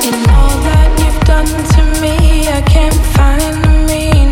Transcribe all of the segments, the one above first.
In all that you've done to me, I can't find the meaning.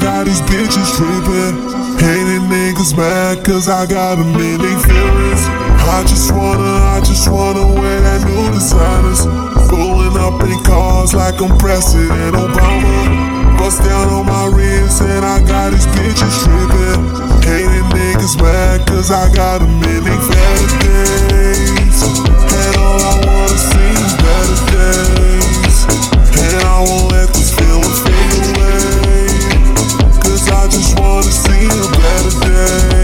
got these bitches tripping. Hating niggas mad cause I got in they feelings. I just wanna, I just wanna wear that new designers. Pulling up in cars like I'm President Obama. Bust down on my wrist and I got these bitches tripping. Hating niggas mad cause I got in they better days. And all I wanna see is better days. And I won't let just wanna see a better day.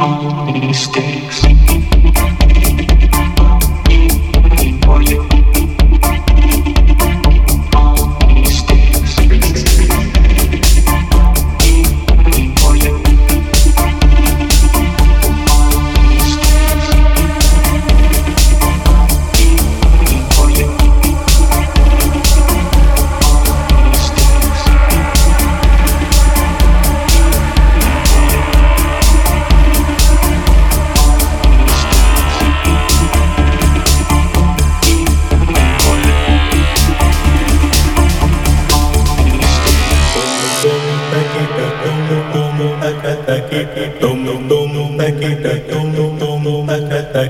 All mistakes.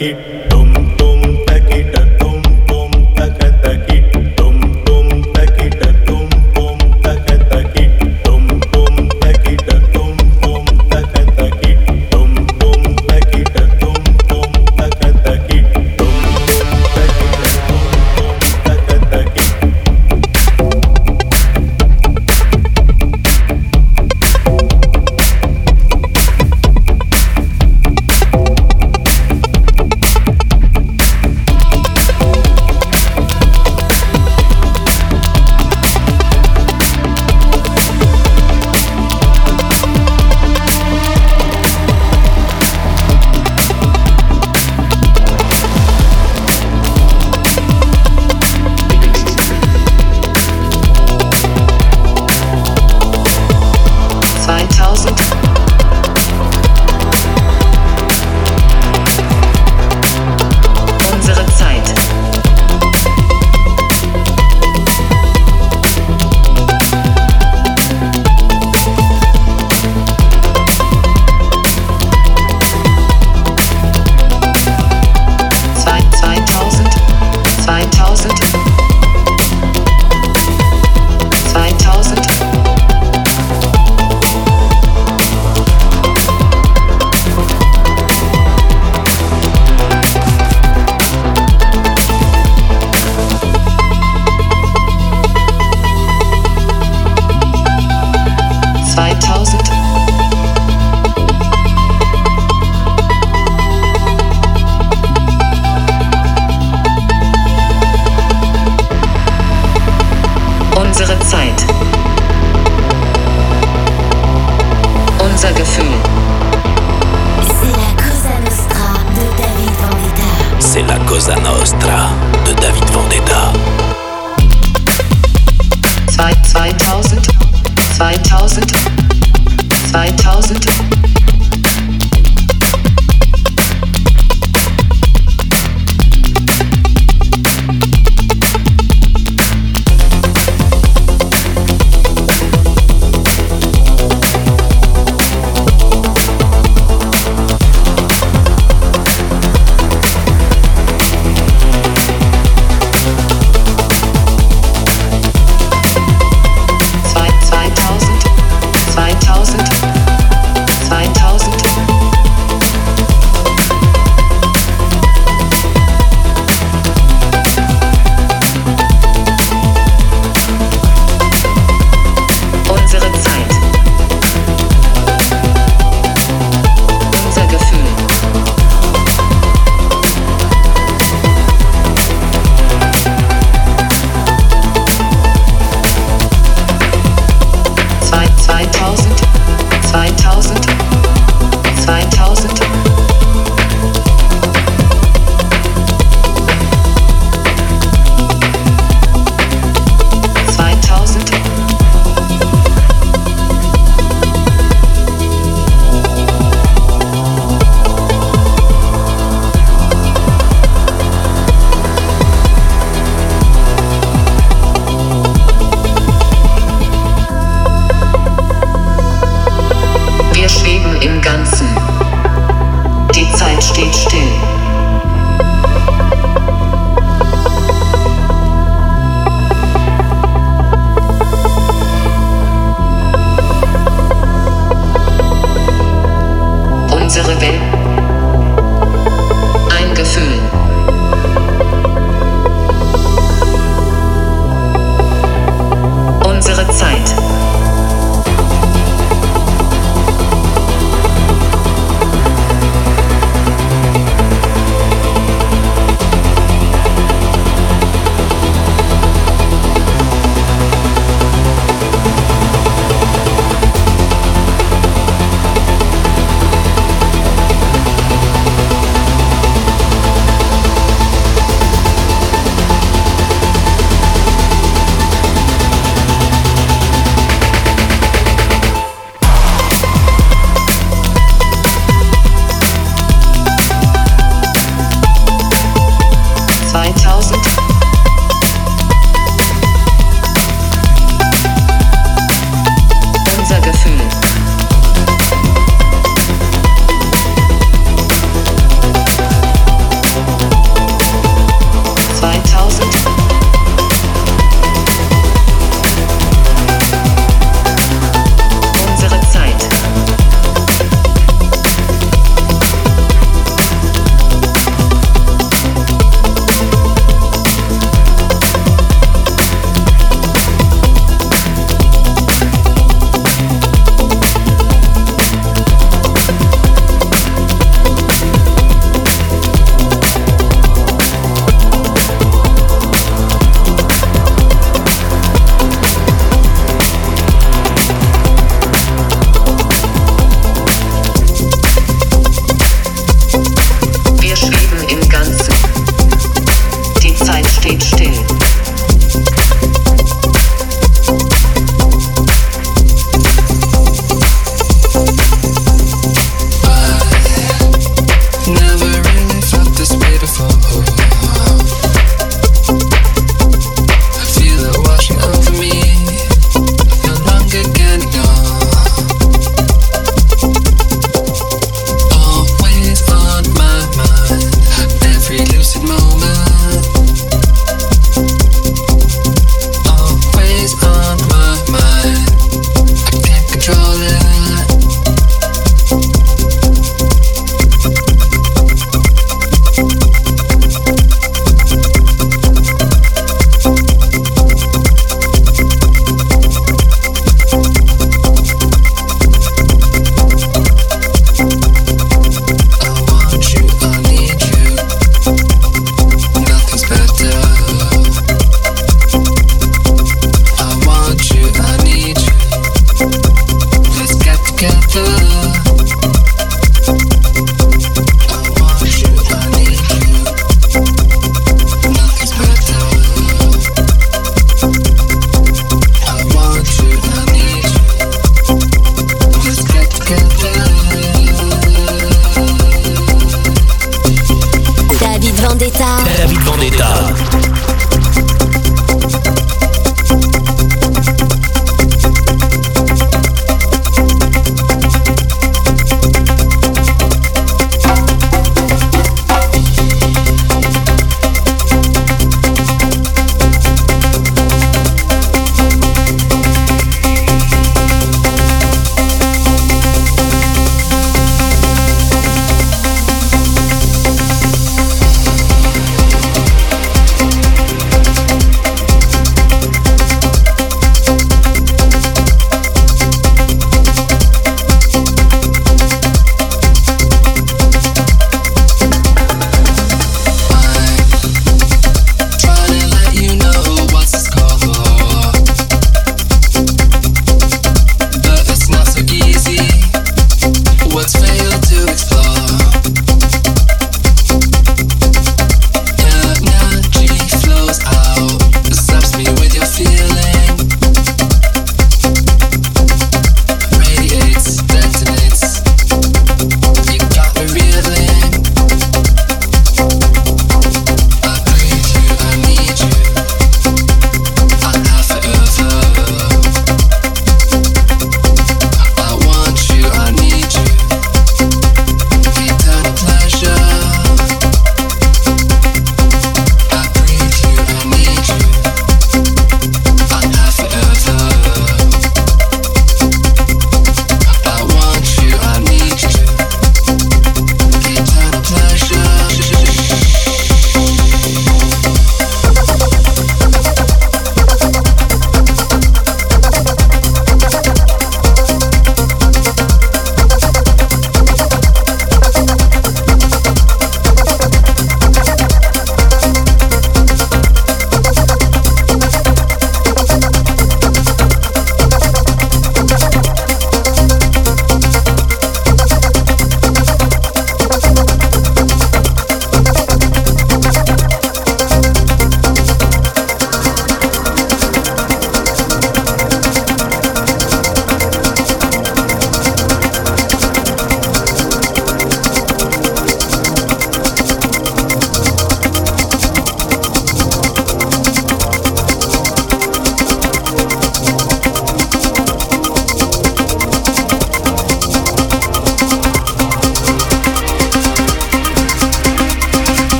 it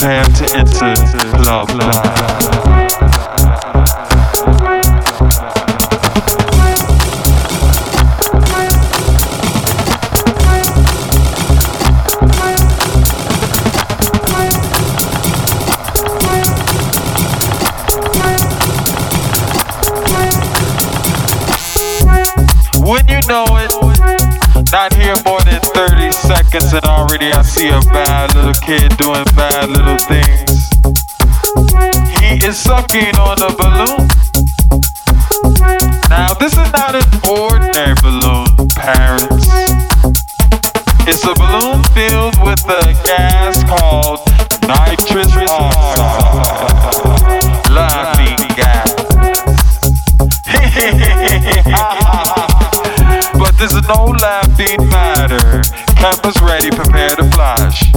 time This is no laughing matter. Campus ready, prepare to flash.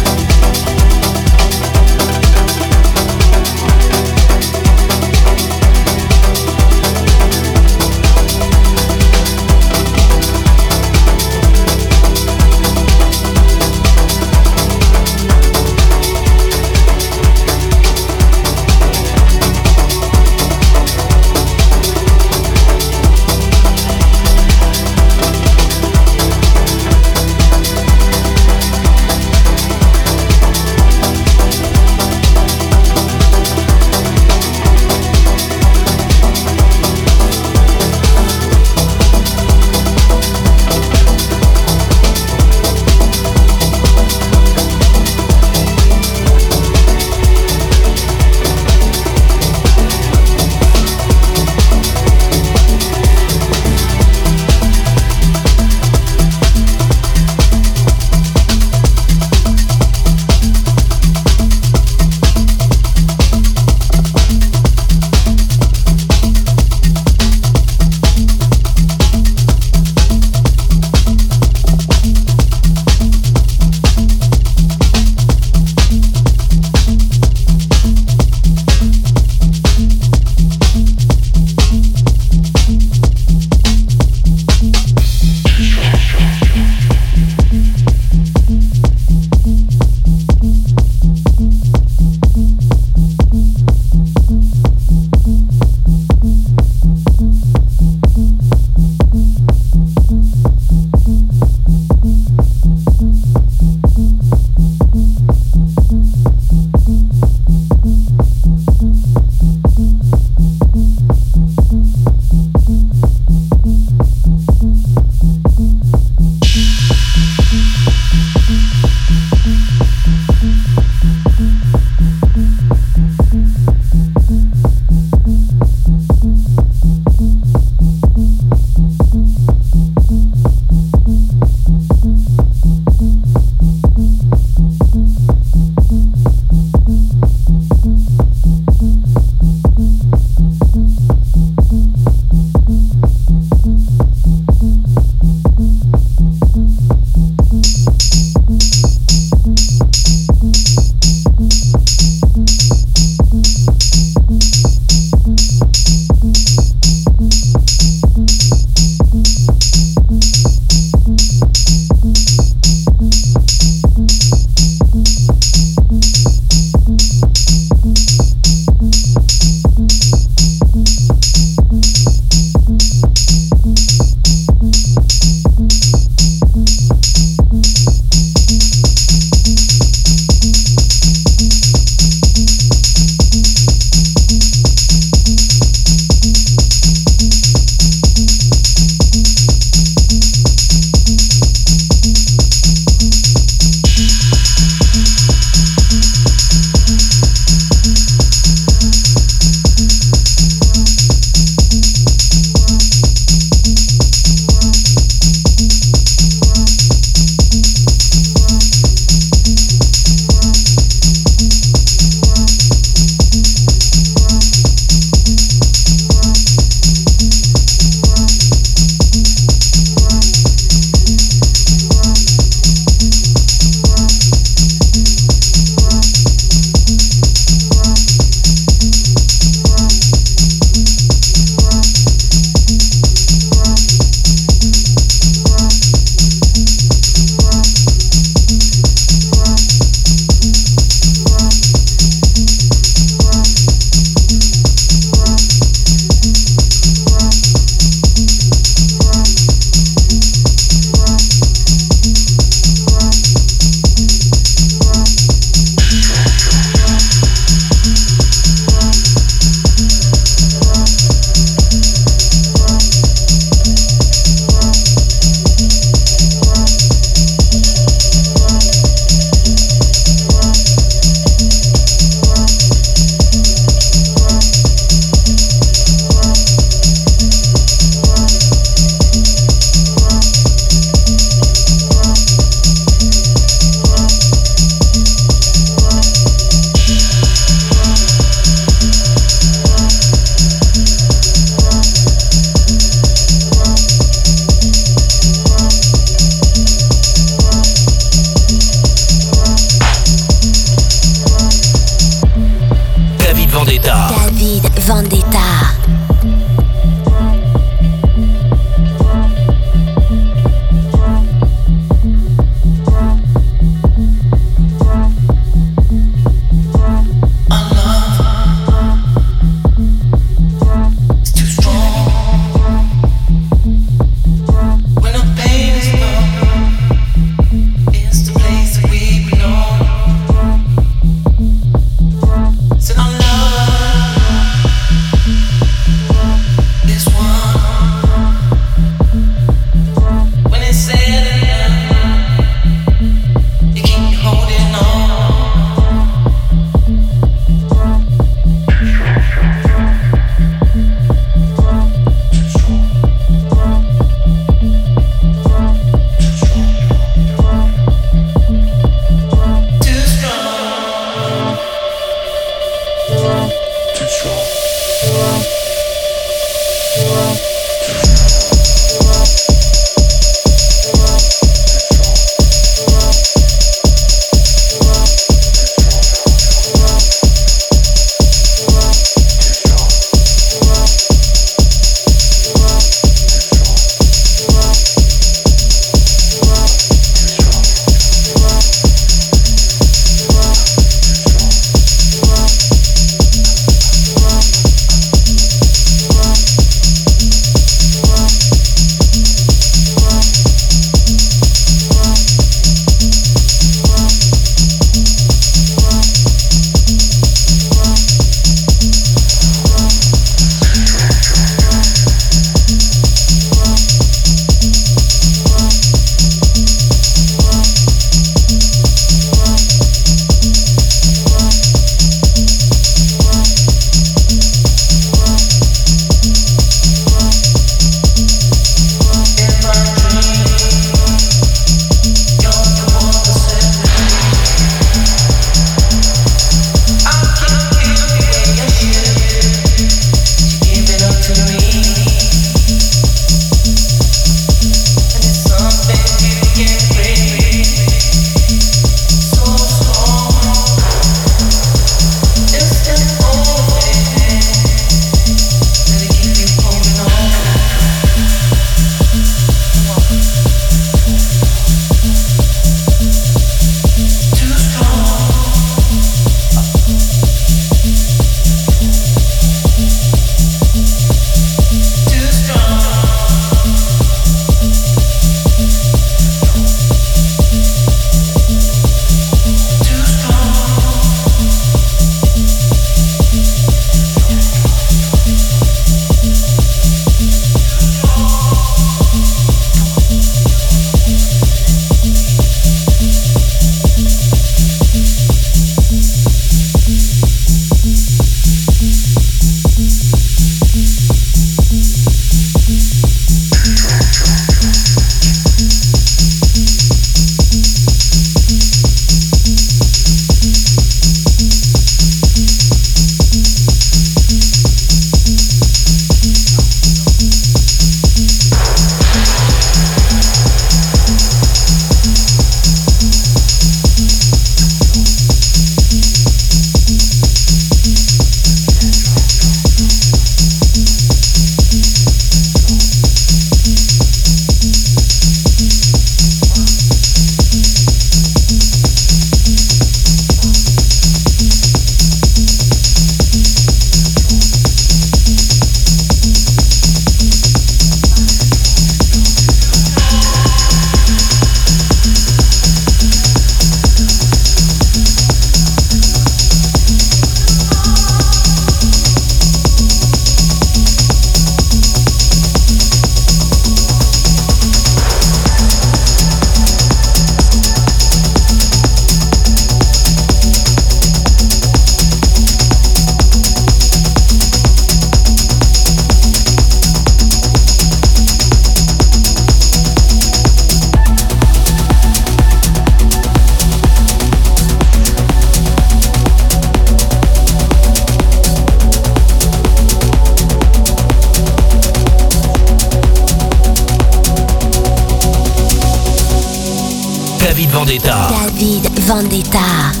Vendetta.